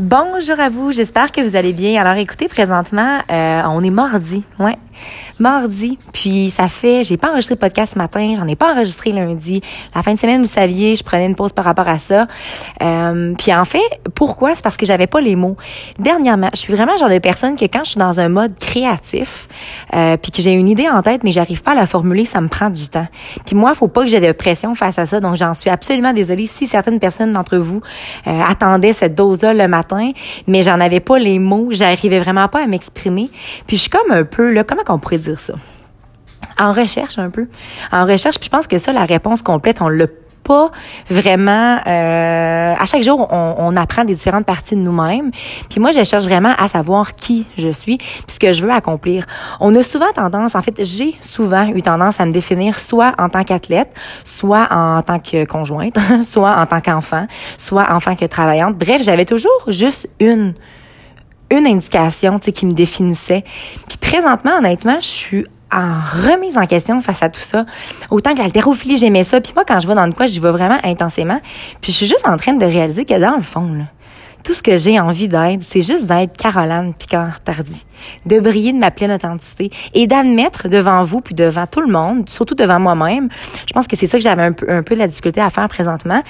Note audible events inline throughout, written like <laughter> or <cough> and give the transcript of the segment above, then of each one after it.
Bonjour à vous, j'espère que vous allez bien. Alors écoutez, présentement, euh, on est mardi, ouais, mardi. Puis ça fait, j'ai pas enregistré de podcast ce matin, j'en ai pas enregistré lundi. La fin de semaine, vous saviez, je prenais une pause par rapport à ça. Euh, puis en fait, pourquoi? C'est parce que j'avais pas les mots. Dernièrement, je suis vraiment le genre de personne que quand je suis dans un mode créatif, euh, puis que j'ai une idée en tête, mais j'arrive pas à la formuler, ça me prend du temps. Puis moi, faut pas que j'ai de pression face à ça, donc j'en suis absolument désolée si certaines personnes d'entre vous euh, attendaient cette dose-là le matin mais j'en avais pas les mots, j'arrivais vraiment pas à m'exprimer. Puis je suis comme un peu là, comment qu'on pourrait dire ça? En recherche un peu. En recherche, puis je pense que ça la réponse complète, on l'a pas vraiment. Euh, à chaque jour, on, on, apprend des différentes parties de nous-mêmes. Puis moi, je cherche vraiment à savoir qui je suis, puis ce que je veux accomplir. On a souvent tendance, en fait, j'ai souvent eu tendance à me définir soit en tant qu'athlète, soit en tant que conjointe, <laughs> soit en tant qu'enfant, soit en tant que travaillante. Bref, j'avais toujours juste une une indication qui me définissait. Puis présentement, honnêtement, je suis en remise en question face à tout ça. Autant que l'haltérophilie, j'aimais ça. Puis moi, quand je vais dans le quoi, j'y vais vraiment intensément. Puis je suis juste en train de réaliser que dans le fond, là, tout ce que j'ai envie d'être, c'est juste d'être Caroline Picard-Tardy, de briller de ma pleine authenticité et d'admettre devant vous puis devant tout le monde, surtout devant moi-même. Je pense que c'est ça que j'avais un peu, un peu de la difficulté à faire présentement.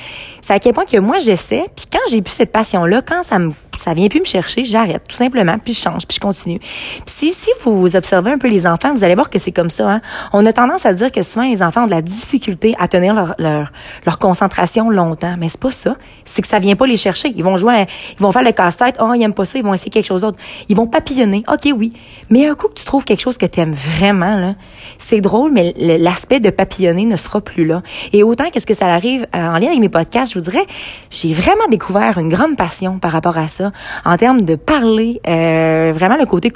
C'est à quel point que moi j'essaie, puis quand j'ai plus cette passion-là, quand ça me ça vient plus me chercher, j'arrête tout simplement, puis je change, puis je continue. si si vous observez un peu les enfants, vous allez voir que c'est comme ça. Hein? On a tendance à dire que souvent les enfants ont de la difficulté à tenir leur leur, leur concentration longtemps, mais c'est pas ça. C'est que ça vient pas les chercher. Ils vont jouer, ils vont faire le casse-tête. Oh, ils aiment pas ça, ils vont essayer quelque chose d'autre. Ils vont papillonner. Ok, oui. Mais un coup que tu trouves quelque chose que tu aimes vraiment là, c'est drôle, mais l'aspect de papillonner ne sera plus là. Et autant qu'est-ce que ça arrive euh, en lien avec mes podcasts, je vous dirais, j'ai vraiment découvert une grande passion par rapport à ça en termes de parler, euh, vraiment le côté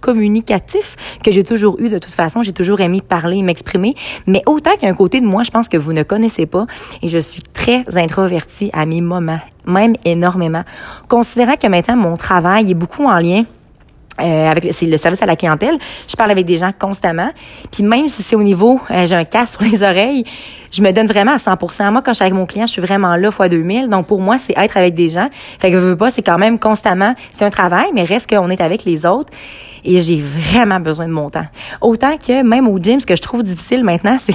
communicatif que j'ai toujours eu de toute façon. J'ai toujours aimé parler, m'exprimer. Mais autant qu'il y a un côté de moi, je pense que vous ne connaissez pas. Et je suis très introvertie à mes moments, même énormément. Considérant que maintenant mon travail est beaucoup en lien euh, avec c'est le service à la clientèle, je parle avec des gens constamment. Puis même si c'est au niveau, euh, j'ai un casque <laughs> sur les oreilles, je me donne vraiment à 100%. Moi, quand je suis avec mon client, je suis vraiment là fois 2000. Donc pour moi, c'est être avec des gens. Fait que je veux pas, c'est quand même constamment, c'est un travail, mais reste qu'on est avec les autres. Et j'ai vraiment besoin de mon temps. Autant que même au gym, ce que je trouve difficile maintenant, <laughs> c'est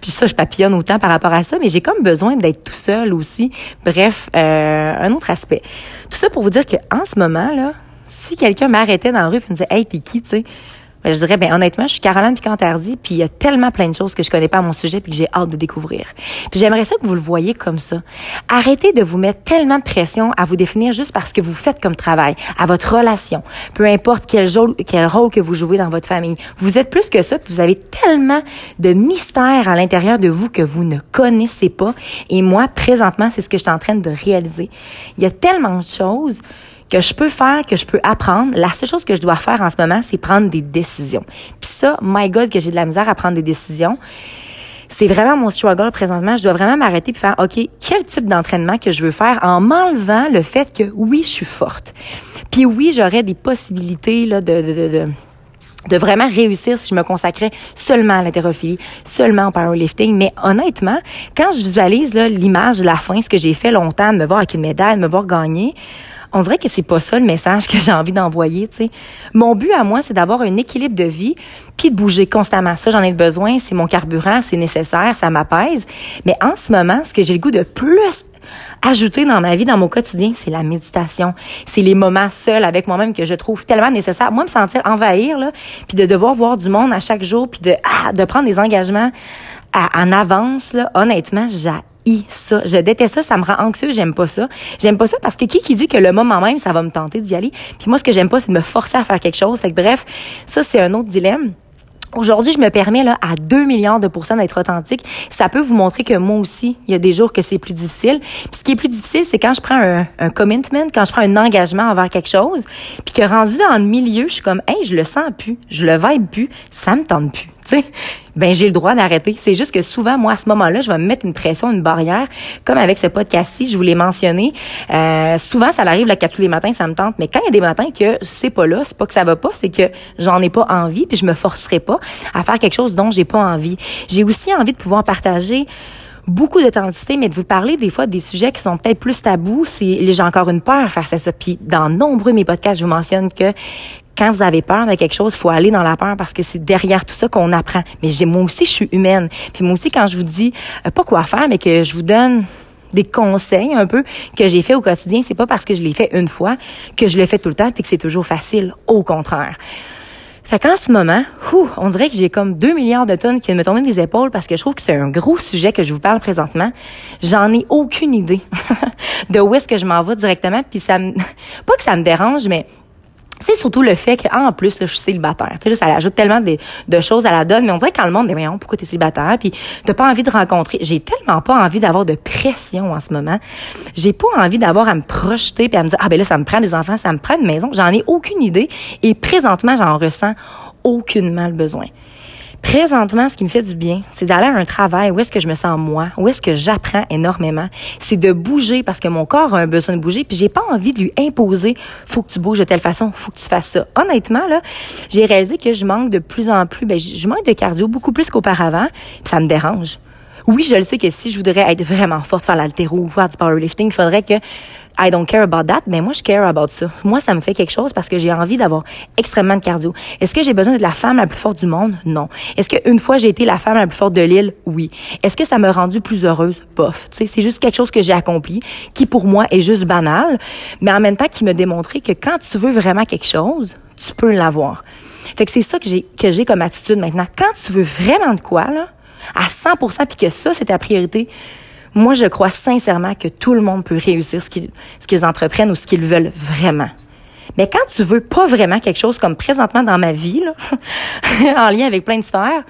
puis ça, je papillonne autant par rapport à ça, mais j'ai comme besoin d'être tout seul aussi. Bref, euh, un autre aspect. Tout ça pour vous dire que en ce moment là si quelqu'un m'arrêtait dans la rue et me disait Hey, t'es qui, tu sais? Ben, je dirais, ben honnêtement, je suis Caroline Picantardi, puis il y a tellement plein de choses que je connais pas à mon sujet puis que j'ai hâte de découvrir. Puis j'aimerais ça que vous le voyez comme ça. Arrêtez de vous mettre tellement de pression à vous définir juste parce que vous faites comme travail, à votre relation, peu importe quel quel rôle que vous jouez dans votre famille. Vous êtes plus que ça, puis vous avez tellement de mystères à l'intérieur de vous que vous ne connaissez pas. Et moi, présentement, c'est ce que je suis en train de réaliser. Il y a tellement de choses que je peux faire, que je peux apprendre. La seule chose que je dois faire en ce moment, c'est prendre des décisions. Puis ça, my God, que j'ai de la misère à prendre des décisions. C'est vraiment mon struggle présentement. Je dois vraiment m'arrêter et faire, OK, quel type d'entraînement que je veux faire en m'enlevant le fait que oui, je suis forte. Puis oui, j'aurais des possibilités là, de, de, de, de vraiment réussir si je me consacrais seulement à l'hétérophilie, seulement au powerlifting. Mais honnêtement, quand je visualise l'image de la fin, ce que j'ai fait longtemps, de me voir avec une médaille, de me voir gagner, on dirait que c'est pas ça le message que j'ai envie d'envoyer, tu sais. Mon but à moi, c'est d'avoir un équilibre de vie puis de bouger constamment. Ça, j'en ai besoin, c'est mon carburant, c'est nécessaire, ça m'apaise. Mais en ce moment, ce que j'ai le goût de plus ajouter dans ma vie, dans mon quotidien, c'est la méditation. C'est les moments seuls avec moi-même que je trouve tellement nécessaire. Moi, me sentir envahir, là, puis de devoir voir du monde à chaque jour, puis de, ah, de prendre des engagements en avance, là, honnêtement, j'ai ça. Je déteste ça, ça me rend anxieux, j'aime pas ça. J'aime pas ça parce que qui qui dit que le moment même, ça va me tenter d'y aller? Puis moi, ce que j'aime pas, c'est de me forcer à faire quelque chose. Fait que bref, ça, c'est un autre dilemme. Aujourd'hui, je me permets là à 2 milliards de pourcents d'être authentique. Ça peut vous montrer que moi aussi, il y a des jours que c'est plus difficile. Puis ce qui est plus difficile, c'est quand je prends un, commitment, quand je prends un engagement envers quelque chose, puis que rendu dans le milieu, je suis comme, hey, je le sens plus, je le vibe plus, ça me tente plus tu sais, ben j'ai le droit d'arrêter. C'est juste que souvent, moi, à ce moment-là, je vais me mettre une pression, une barrière, comme avec ce podcast-ci, je vous l'ai mentionné. Euh, souvent, ça arrive là, qu'à tous les matins, ça me tente. Mais quand il y a des matins que c'est pas là, c'est pas que ça va pas, c'est que j'en ai pas envie, puis je me forcerai pas à faire quelque chose dont j'ai pas envie. J'ai aussi envie de pouvoir partager beaucoup d'authenticité, mais de vous parler des fois des sujets qui sont peut-être plus tabous. C'est j'ai encore une peur face à ça. Puis dans nombreux mes podcasts, je vous mentionne que quand vous avez peur de quelque chose, faut aller dans la peur parce que c'est derrière tout ça qu'on apprend. Mais j'ai moi aussi, je suis humaine. Puis moi aussi, quand je vous dis euh, pas quoi faire, mais que je vous donne des conseils un peu que j'ai fait au quotidien, c'est pas parce que je l'ai fait une fois que je l'ai fait tout le temps puis que c'est toujours facile. Au contraire. Fait qu'en ce moment, on dirait que j'ai comme 2 milliards de tonnes qui me tomber des épaules parce que je trouve que c'est un gros sujet que je vous parle présentement. J'en ai aucune idée <laughs> de où est-ce que je m'en vais directement. Puis ça me... <laughs> Pas que ça me dérange, mais c'est surtout le fait qu'en plus, là, je suis célibataire. Tu sais, ça ajoute tellement de, choses à la donne. Mais on dirait quand le monde dit, voyons, pourquoi t'es célibataire? Puis t'as pas envie de rencontrer. J'ai tellement pas envie d'avoir de pression en ce moment. J'ai pas envie d'avoir à me projeter puis à me dire, ah ben là, ça me prend des enfants, ça me prend une maison. J'en ai aucune idée. Et présentement, j'en ressens aucunement le besoin. Présentement, ce qui me fait du bien, c'est d'aller à un travail où est-ce que je me sens moi, où est-ce que j'apprends énormément. C'est de bouger parce que mon corps a un besoin de bouger, puis j'ai pas envie de lui imposer. Faut que tu bouges de telle façon, faut que tu fasses ça. Honnêtement là, j'ai réalisé que je manque de plus en plus. Ben, je manque de cardio beaucoup plus qu'auparavant. Ça me dérange. Oui, je le sais que si je voudrais être vraiment forte, faire l'altéro ou faire du powerlifting, il faudrait que I don't care about that, mais moi, je care about ça. Moi, ça me fait quelque chose parce que j'ai envie d'avoir extrêmement de cardio. Est-ce que j'ai besoin d'être la femme la plus forte du monde? Non. Est-ce qu'une fois j'ai été la femme la plus forte de l'île? Oui. Est-ce que ça m'a rendu plus heureuse? Bof. c'est juste quelque chose que j'ai accompli, qui pour moi est juste banal, mais en même temps qui me démontrait que quand tu veux vraiment quelque chose, tu peux l'avoir. Fait que c'est ça que j'ai, que j'ai comme attitude maintenant. Quand tu veux vraiment de quoi, là, à 100%, puis que ça, c'est ta priorité, moi, je crois sincèrement que tout le monde peut réussir ce qu'ils, ce qu'ils entreprennent ou ce qu'ils veulent vraiment. Mais quand tu veux pas vraiment quelque chose comme présentement dans ma vie, là, <laughs> en lien avec plein de sphères,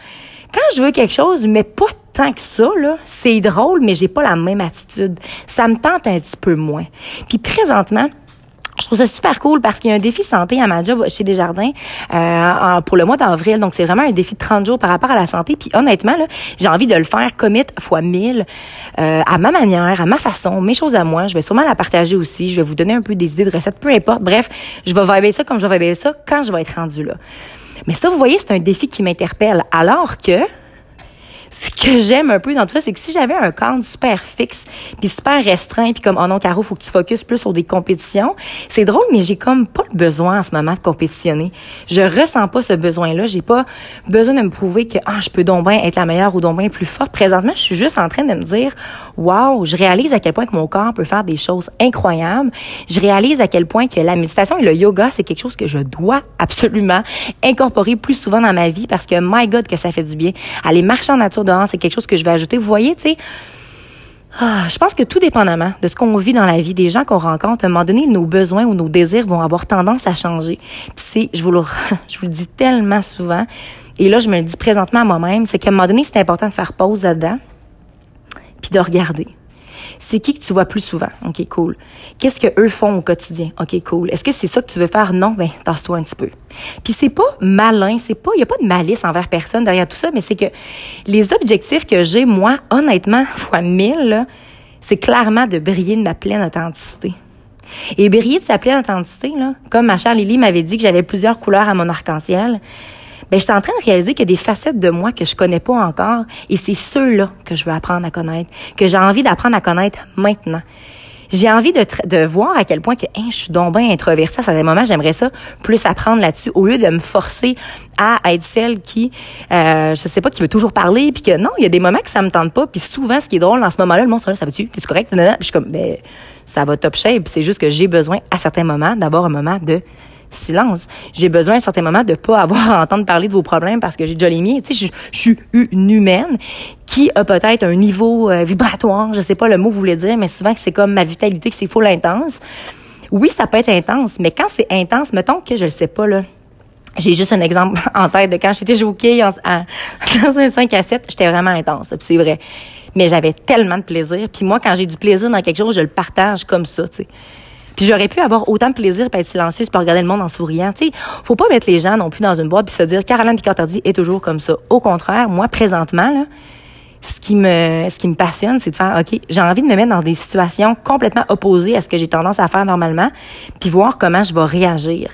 quand je veux quelque chose, mais pas tant que ça, là, c'est drôle, mais j'ai pas la même attitude. Ça me tente un petit peu moins. Puis présentement, je trouve ça super cool parce qu'il y a un défi santé à ma job chez Desjardins euh, pour le mois d'avril. Donc, c'est vraiment un défi de 30 jours par rapport à la santé. Puis honnêtement, là, j'ai envie de le faire commit fois 1000 euh, à ma manière, à ma façon, mes choses à moi. Je vais sûrement la partager aussi. Je vais vous donner un peu des idées de recettes, peu importe. Bref, je vais vibrer ça comme je vais vibrer ça quand je vais être rendu là. Mais ça, vous voyez, c'est un défi qui m'interpelle. Alors que ce que j'aime un peu dans tout ça, c'est que si j'avais un cadre super fixe, puis super restreint, puis comme oh non Caro, faut que tu focuses plus sur des compétitions, c'est drôle, mais j'ai comme pas le besoin en ce moment de compétitionner. Je ressens pas ce besoin-là. J'ai pas besoin de me prouver que ah je peux donc bien être la meilleure ou donc bien plus forte. Présentement, je suis juste en train de me dire waouh, je réalise à quel point que mon corps peut faire des choses incroyables. Je réalise à quel point que la méditation et le yoga, c'est quelque chose que je dois absolument incorporer plus souvent dans ma vie parce que my God que ça fait du bien. Aller marcher en nature c'est quelque chose que je vais ajouter. Vous voyez, tu sais, ah, je pense que tout dépendamment de ce qu'on vit dans la vie, des gens qu'on rencontre, à un moment donné, nos besoins ou nos désirs vont avoir tendance à changer. Puis c'est, je vous le, <laughs> je vous le dis tellement souvent, et là, je me le dis présentement à moi-même, c'est qu'à un moment donné, c'est important de faire pause là-dedans, puis de regarder. C'est qui que tu vois plus souvent? OK, cool. Qu'est-ce que eux font au quotidien? OK, cool. Est-ce que c'est ça que tu veux faire? Non, ben, tasse-toi un petit peu. Puis c'est pas malin, c'est pas, il a pas de malice envers personne derrière tout ça, mais c'est que les objectifs que j'ai, moi, honnêtement, <laughs> fois mille, c'est clairement de briller de ma pleine authenticité. Et briller de sa pleine authenticité, là, comme ma chère Lily m'avait dit que j'avais plusieurs couleurs à mon arc-en-ciel, ben, je suis en train de réaliser qu'il y a des facettes de moi que je connais pas encore et c'est ceux-là que je veux apprendre à connaître, que j'ai envie d'apprendre à connaître maintenant. J'ai envie de, de voir à quel point que hein, je suis donc bien introvertie. À certains moments, j'aimerais ça plus apprendre là-dessus au lieu de me forcer à être celle qui, euh, je sais pas, qui veut toujours parler, puis que non, il y a des moments que ça me tente pas. Puis souvent, ce qui est drôle dans ce moment-là, le monde ça va-tu, es-tu correct? Puis je suis comme, ben, ça va top shape. C'est juste que j'ai besoin à certains moments d'avoir un moment de silence. J'ai besoin à certains moments de pas avoir à entendre parler de vos problèmes parce que j'ai déjà les miens. Tu sais, je, suis une humaine qui a peut-être un niveau euh, vibratoire, je sais pas le mot que vous voulez dire, mais souvent que c'est comme ma vitalité, que c'est full intense. Oui, ça peut être intense, mais quand c'est intense, mettons que je le sais pas, là, j'ai juste un exemple <laughs> en tête de quand j'étais jouée en, <laughs> dans un 5 à 7, j'étais vraiment intense, c'est vrai. Mais j'avais tellement de plaisir. Puis moi, quand j'ai du plaisir dans quelque chose, je le partage comme ça, tu sais. Puis j'aurais pu avoir autant de plaisir pour être silencieuse pour regarder le monde en souriant. Tu sais, faut pas mettre les gens non plus dans une boîte puis se dire Caroline Picartardi est toujours comme ça. Au contraire, moi présentement là, ce qui me ce qui me passionne, c'est de faire OK, j'ai envie de me mettre dans des situations complètement opposées à ce que j'ai tendance à faire normalement, puis voir comment je vais réagir.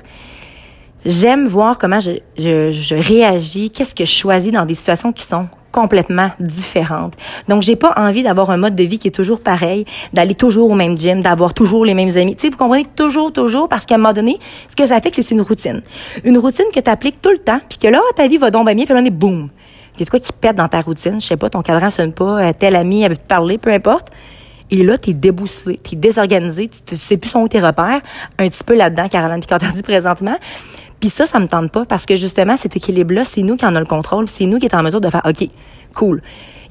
J'aime voir comment je, je, je réagis, qu'est-ce que je choisis dans des situations qui sont complètement différentes. Donc, j'ai pas envie d'avoir un mode de vie qui est toujours pareil, d'aller toujours au même gym, d'avoir toujours les mêmes amis. Tu sais, vous comprenez toujours, toujours, parce qu'à un moment donné, ce que ça fait, c'est une routine. Une routine que tu appliques tout le temps, puis que là, ta vie va donc bien, puis là, on est boum. Il y a de quoi qui pète dans ta routine. Je sais pas, ton cadran sonne pas, euh, tel ami avait te parler, peu importe. Et là, t'es débousselé, t'es désorganisé, tu sais plus son où tes repères. Un petit peu là-dedans, Caroline, quand dit <laughs> présentement. Puis ça, ça me tente pas parce que justement, cet équilibre-là, c'est nous qui en a le contrôle. C'est nous qui est en mesure de faire, OK, cool.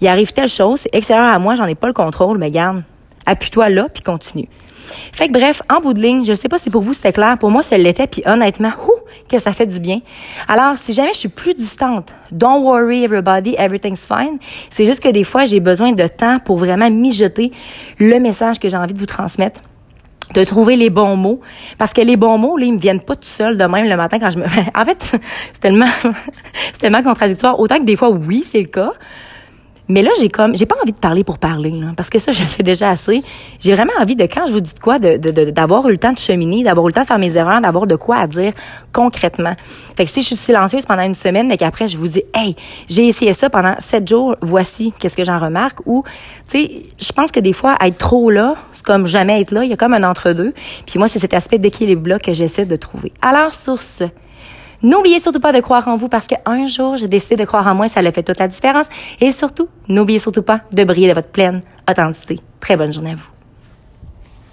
Il arrive telle chose, c'est extérieur à moi, j'en ai pas le contrôle, mais garde, appuie-toi là, puis continue. Fait que bref, en bout de ligne, je sais pas si pour vous c'était clair, pour moi ça l'était, puis honnêtement, ouh, que ça fait du bien. Alors, si jamais je suis plus distante, don't worry everybody, everything's fine. C'est juste que des fois, j'ai besoin de temps pour vraiment mijoter le message que j'ai envie de vous transmettre de trouver les bons mots. Parce que les bons mots là ils me viennent pas tout seuls de même le matin quand je me <laughs> en fait <laughs> c'est tellement <laughs> c'est tellement contradictoire. Autant que des fois oui c'est le cas mais là, j'ai comme, j'ai pas envie de parler pour parler, là, parce que ça, <laughs> je le fais déjà assez. J'ai vraiment envie de, quand je vous dis de quoi, de, d'avoir eu le temps de cheminer, d'avoir eu le temps de faire mes erreurs, d'avoir de quoi à dire concrètement. Fait que si je suis silencieuse pendant une semaine, mais qu'après, je vous dis, hey, j'ai essayé ça pendant sept jours, voici qu'est-ce que j'en remarque. Ou, tu sais, je pense que des fois, être trop là, c'est comme jamais être là. Il y a comme un entre-deux. Puis moi, c'est cet aspect d'équilibre-là que j'essaie de trouver. Alors, sur ce, N'oubliez surtout pas de croire en vous parce qu'un jour, j'ai décidé de croire en moi, ça a fait toute la différence. Et surtout, n'oubliez surtout pas de briller de votre pleine authenticité. Très bonne journée à vous.